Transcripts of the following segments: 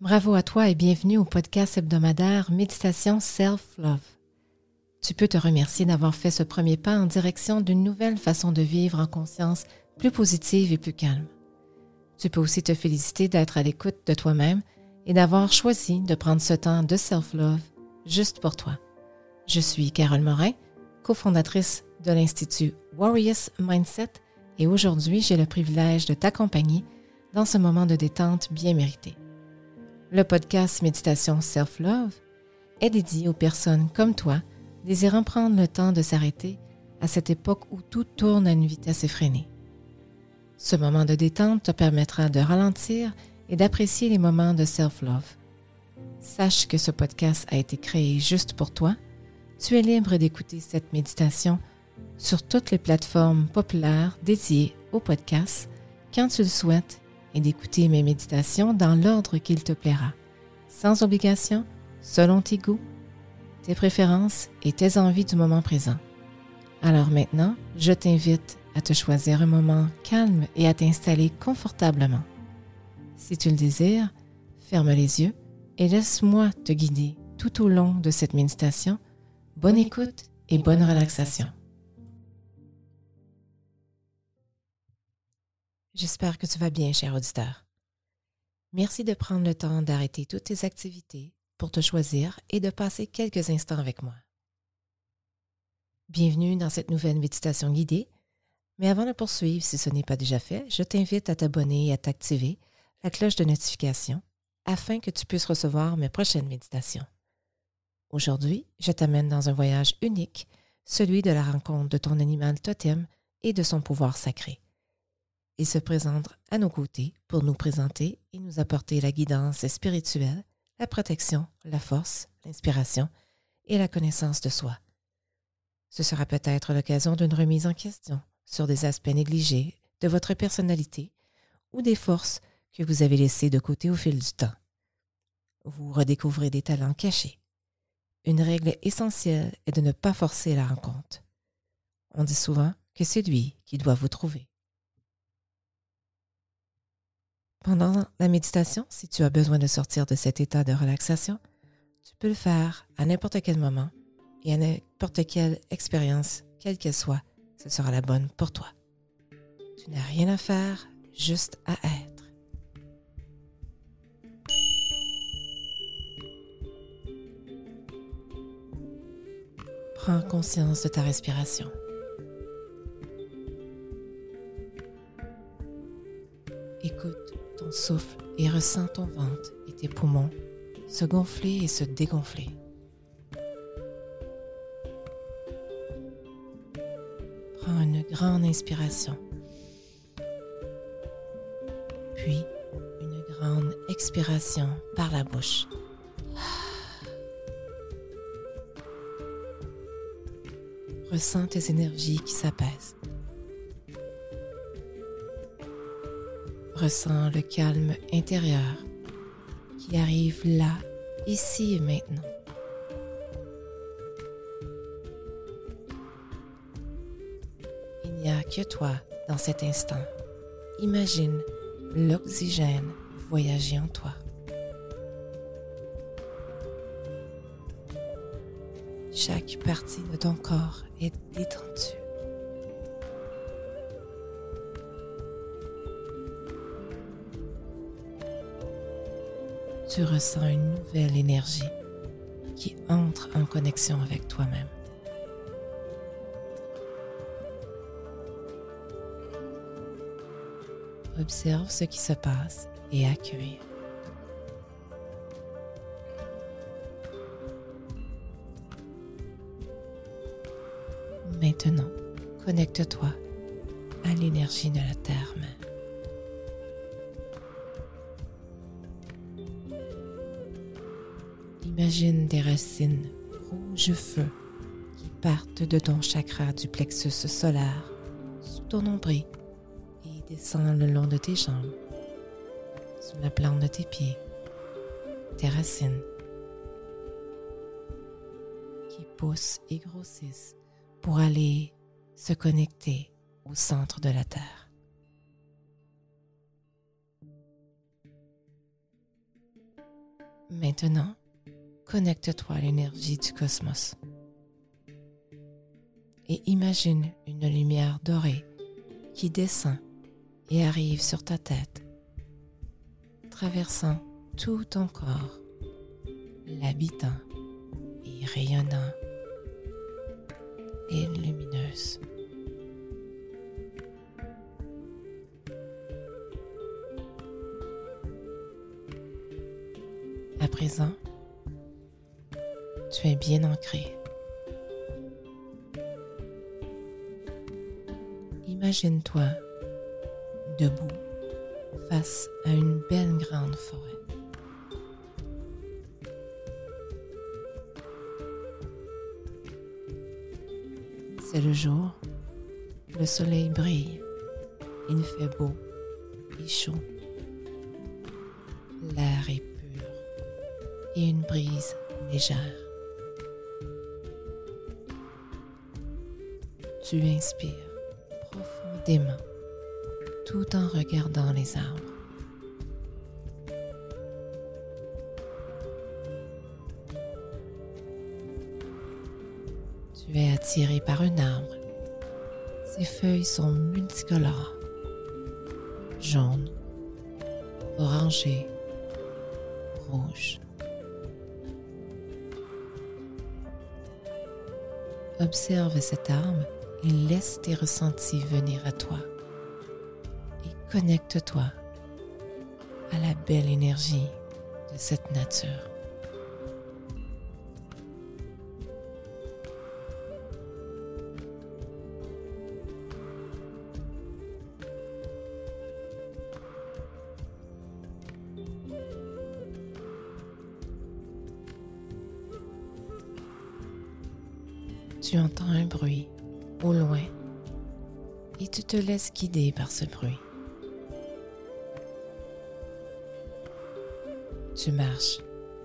Bravo à toi et bienvenue au podcast hebdomadaire Méditation Self-Love. Tu peux te remercier d'avoir fait ce premier pas en direction d'une nouvelle façon de vivre en conscience plus positive et plus calme. Tu peux aussi te féliciter d'être à l'écoute de toi-même et d'avoir choisi de prendre ce temps de self-love juste pour toi. Je suis Carole Morin, cofondatrice de l'Institut Warriors Mindset et aujourd'hui j'ai le privilège de t'accompagner dans ce moment de détente bien mérité. Le podcast Méditation Self-Love est dédié aux personnes comme toi désirant prendre le temps de s'arrêter à cette époque où tout tourne à une vitesse effrénée. Ce moment de détente te permettra de ralentir et d'apprécier les moments de self-love. Sache que ce podcast a été créé juste pour toi. Tu es libre d'écouter cette méditation sur toutes les plateformes populaires dédiées au podcast quand tu le souhaites et d'écouter mes méditations dans l'ordre qu'il te plaira, sans obligation, selon tes goûts, tes préférences et tes envies du moment présent. Alors maintenant, je t'invite à te choisir un moment calme et à t'installer confortablement. Si tu le désires, ferme les yeux et laisse-moi te guider tout au long de cette méditation. Bonne écoute et bonne relaxation. J'espère que tu vas bien, cher auditeur. Merci de prendre le temps d'arrêter toutes tes activités pour te choisir et de passer quelques instants avec moi. Bienvenue dans cette nouvelle méditation guidée, mais avant de poursuivre, si ce n'est pas déjà fait, je t'invite à t'abonner et à t'activer la cloche de notification afin que tu puisses recevoir mes prochaines méditations. Aujourd'hui, je t'amène dans un voyage unique, celui de la rencontre de ton animal totem et de son pouvoir sacré. Il se présente à nos côtés pour nous présenter et nous apporter la guidance spirituelle, la protection, la force, l'inspiration et la connaissance de soi. Ce sera peut-être l'occasion d'une remise en question sur des aspects négligés de votre personnalité ou des forces que vous avez laissées de côté au fil du temps. Vous redécouvrez des talents cachés. Une règle essentielle est de ne pas forcer la rencontre. On dit souvent que c'est lui qui doit vous trouver. Pendant la méditation, si tu as besoin de sortir de cet état de relaxation, tu peux le faire à n'importe quel moment et à n'importe quelle expérience, quelle qu'elle soit, ce sera la bonne pour toi. Tu n'as rien à faire, juste à être. Prends conscience de ta respiration. Et ressens ton ventre et tes poumons se gonfler et se dégonfler. Prends une grande inspiration, puis une grande expiration par la bouche. Ressens tes énergies qui s'apaisent. Ressens le calme intérieur qui arrive là, ici et maintenant. Il n'y a que toi dans cet instant. Imagine l'oxygène voyager en toi. Chaque partie de ton corps est détendue. Tu ressens une nouvelle énergie qui entre en connexion avec toi-même. Observe ce qui se passe et accueille. Maintenant, connecte-toi à l'énergie de la Terre. Imagine des racines rouge feu qui partent de ton chakra du plexus solaire sous ton nombril et descendent le long de tes jambes, sous la plante de tes pieds, tes racines qui poussent et grossissent pour aller se connecter au centre de la Terre. Maintenant, connecte-toi à l'énergie du cosmos et imagine une lumière dorée qui descend et arrive sur ta tête, traversant tout ton corps, l'habitant et rayonnant et lumineuse. À présent, tu es bien ancré. Imagine-toi debout face à une belle grande forêt. C'est le jour, le soleil brille, il fait beau et chaud. L'air est pur et une brise légère. Tu inspires profondément tout en regardant les arbres. Tu es attiré par un arbre. Ses feuilles sont multicolores, jaune, orangé, rouge. Observe cet arbre et laisse tes ressentis venir à toi. Et connecte-toi à la belle énergie de cette nature. Tu entends un bruit loin et tu te laisses guider par ce bruit. Tu marches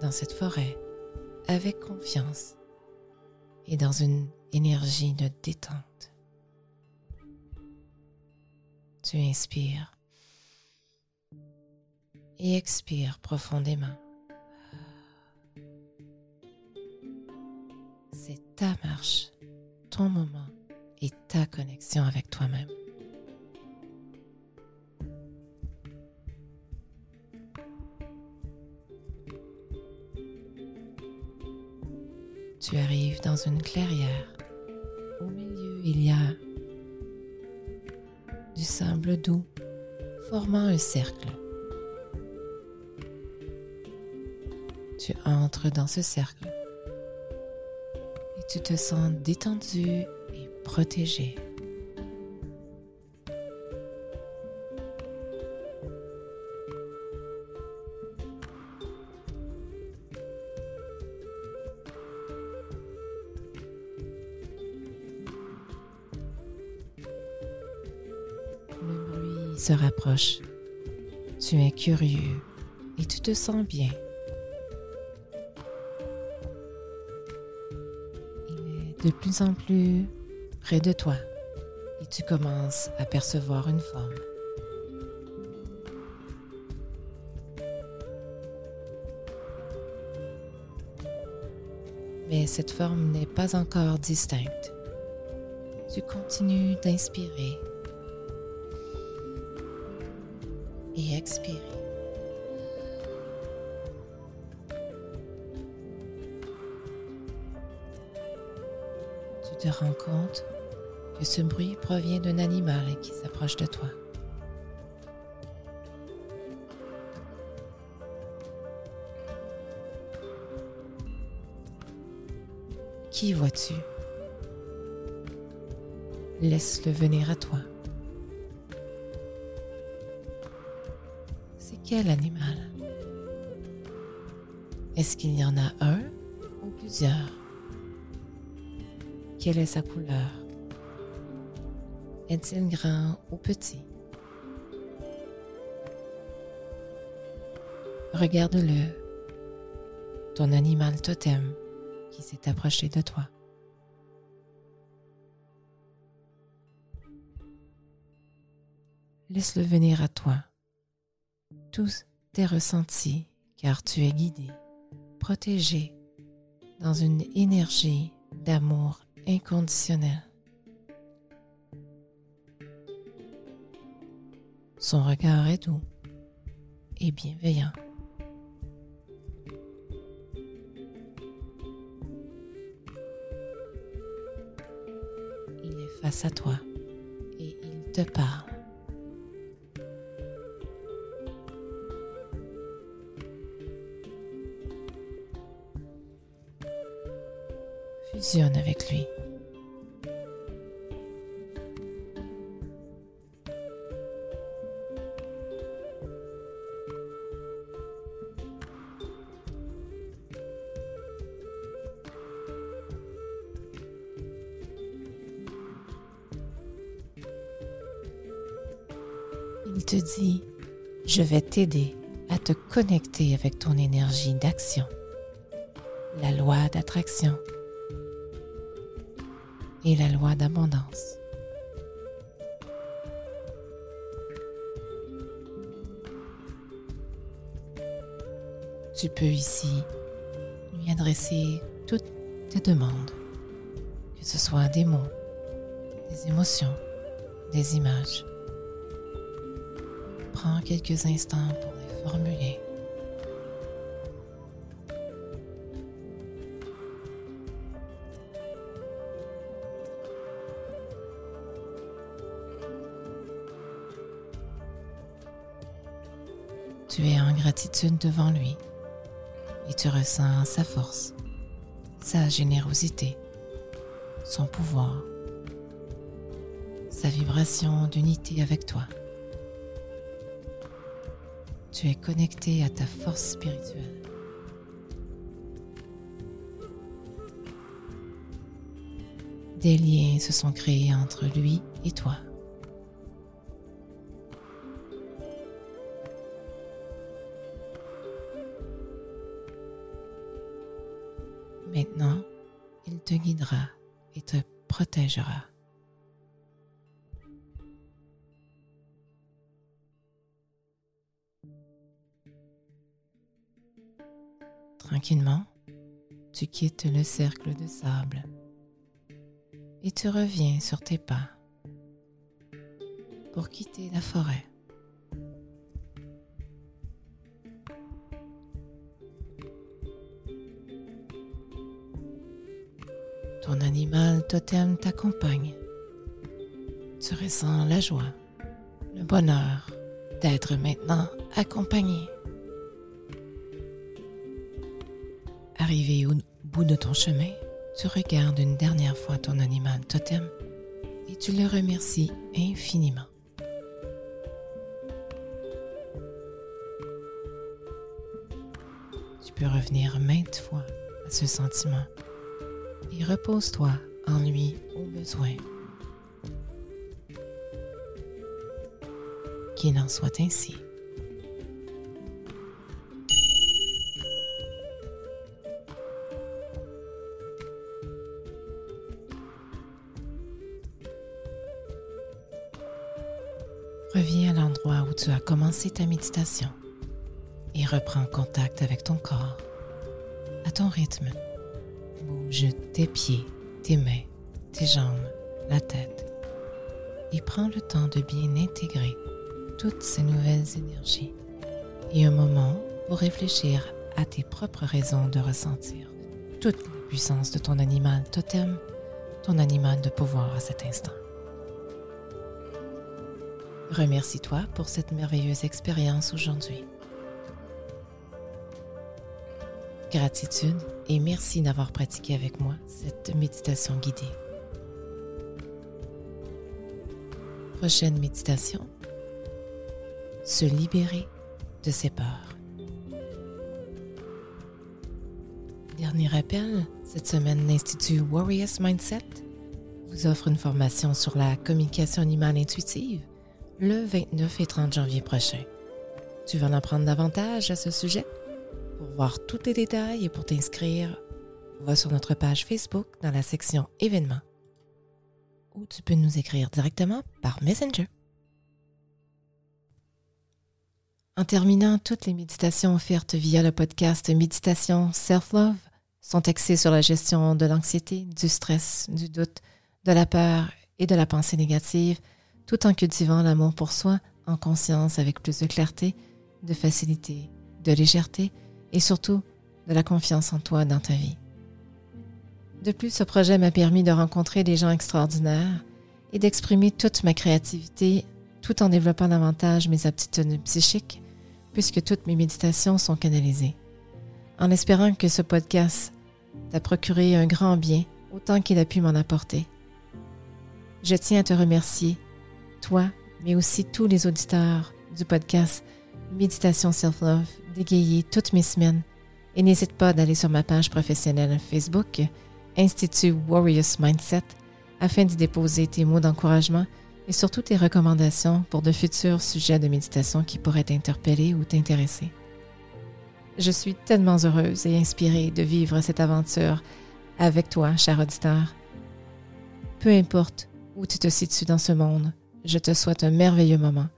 dans cette forêt avec confiance et dans une énergie de détente. Tu inspires et expires profondément. C'est ta marche, ton moment et ta connexion avec toi-même. Tu arrives dans une clairière. Au milieu, il y a du sable doux formant un cercle. Tu entres dans ce cercle et tu te sens détendu protégé. Le bruit se rapproche. Tu es curieux et tu te sens bien. Il est de plus en plus près de toi et tu commences à percevoir une forme. Mais cette forme n'est pas encore distincte. Tu continues d'inspirer et expirer. Tu te rends compte que ce bruit provient d'un animal qui s'approche de toi. Qui vois-tu? Laisse-le venir à toi. C'est quel animal? Est-ce qu'il y en a un ou plusieurs? Quelle est sa couleur? Est-il grand ou petit? Regarde-le, ton animal totem qui s'est approché de toi. Laisse-le venir à toi, tous tes ressentis, car tu es guidé protégé dans une énergie d'amour inconditionnel. Son regard est doux et bienveillant. Il est face à toi et il te parle. Fusionne avec lui. Il te dit, je vais t'aider à te connecter avec ton énergie d'action, la loi d'attraction et la loi d'abondance. Tu peux ici lui adresser toutes tes demandes, que ce soit des mots, des émotions, des images. Prends quelques instants pour les formuler. Tu es en gratitude devant lui et tu ressens sa force, sa générosité, son pouvoir, sa vibration d'unité avec toi. Tu es connecté à ta force spirituelle. Des liens se sont créés entre lui et toi. Maintenant, il te guidera et te protégera. Tranquillement, tu quittes le cercle de sable et tu reviens sur tes pas pour quitter la forêt. Ton animal totem t'accompagne. Tu ressens la joie, le bonheur d'être maintenant accompagné. Arrivé au bout de ton chemin, tu regardes une dernière fois ton animal totem et tu le remercies infiniment. Tu peux revenir maintes fois à ce sentiment et repose-toi en lui au besoin. Qu'il en soit ainsi. Tu as commencé ta méditation et reprends contact avec ton corps, à ton rythme. Bouge tes pieds, tes mains, tes jambes, la tête et prends le temps de bien intégrer toutes ces nouvelles énergies et un moment pour réfléchir à tes propres raisons de ressentir toute la puissance de ton animal totem, ton animal de pouvoir à cet instant. Remercie-toi pour cette merveilleuse expérience aujourd'hui. Gratitude et merci d'avoir pratiqué avec moi cette méditation guidée. Prochaine méditation. Se libérer de ses peurs. Dernier rappel, cette semaine, l'Institut Warriors Mindset vous offre une formation sur la communication animale intuitive le 29 et 30 janvier prochain. Tu veux en apprendre davantage à ce sujet? Pour voir tous les détails et pour t'inscrire, va sur notre page Facebook dans la section événements ou tu peux nous écrire directement par Messenger. En terminant, toutes les méditations offertes via le podcast Méditation Self-Love sont axées sur la gestion de l'anxiété, du stress, du doute, de la peur et de la pensée négative, tout en cultivant l'amour pour soi en conscience avec plus de clarté, de facilité, de légèreté et surtout de la confiance en toi dans ta vie. De plus, ce projet m'a permis de rencontrer des gens extraordinaires et d'exprimer toute ma créativité tout en développant davantage mes aptitudes psychiques puisque toutes mes méditations sont canalisées. En espérant que ce podcast t'a procuré un grand bien autant qu'il a pu m'en apporter. Je tiens à te remercier, toi, mais aussi tous les auditeurs du podcast Méditation Self-Love, d'égayer toutes mes semaines et n'hésite pas d'aller sur ma page professionnelle Facebook, Institut Warriors Mindset, afin d'y déposer tes mots d'encouragement et surtout tes recommandations pour de futurs sujets de méditation qui pourraient t'interpeller ou t'intéresser. Je suis tellement heureuse et inspirée de vivre cette aventure avec toi, cher auditeur. Peu importe où tu te situes dans ce monde, je te souhaite un merveilleux moment.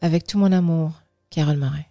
Avec tout mon amour, Carole Morin.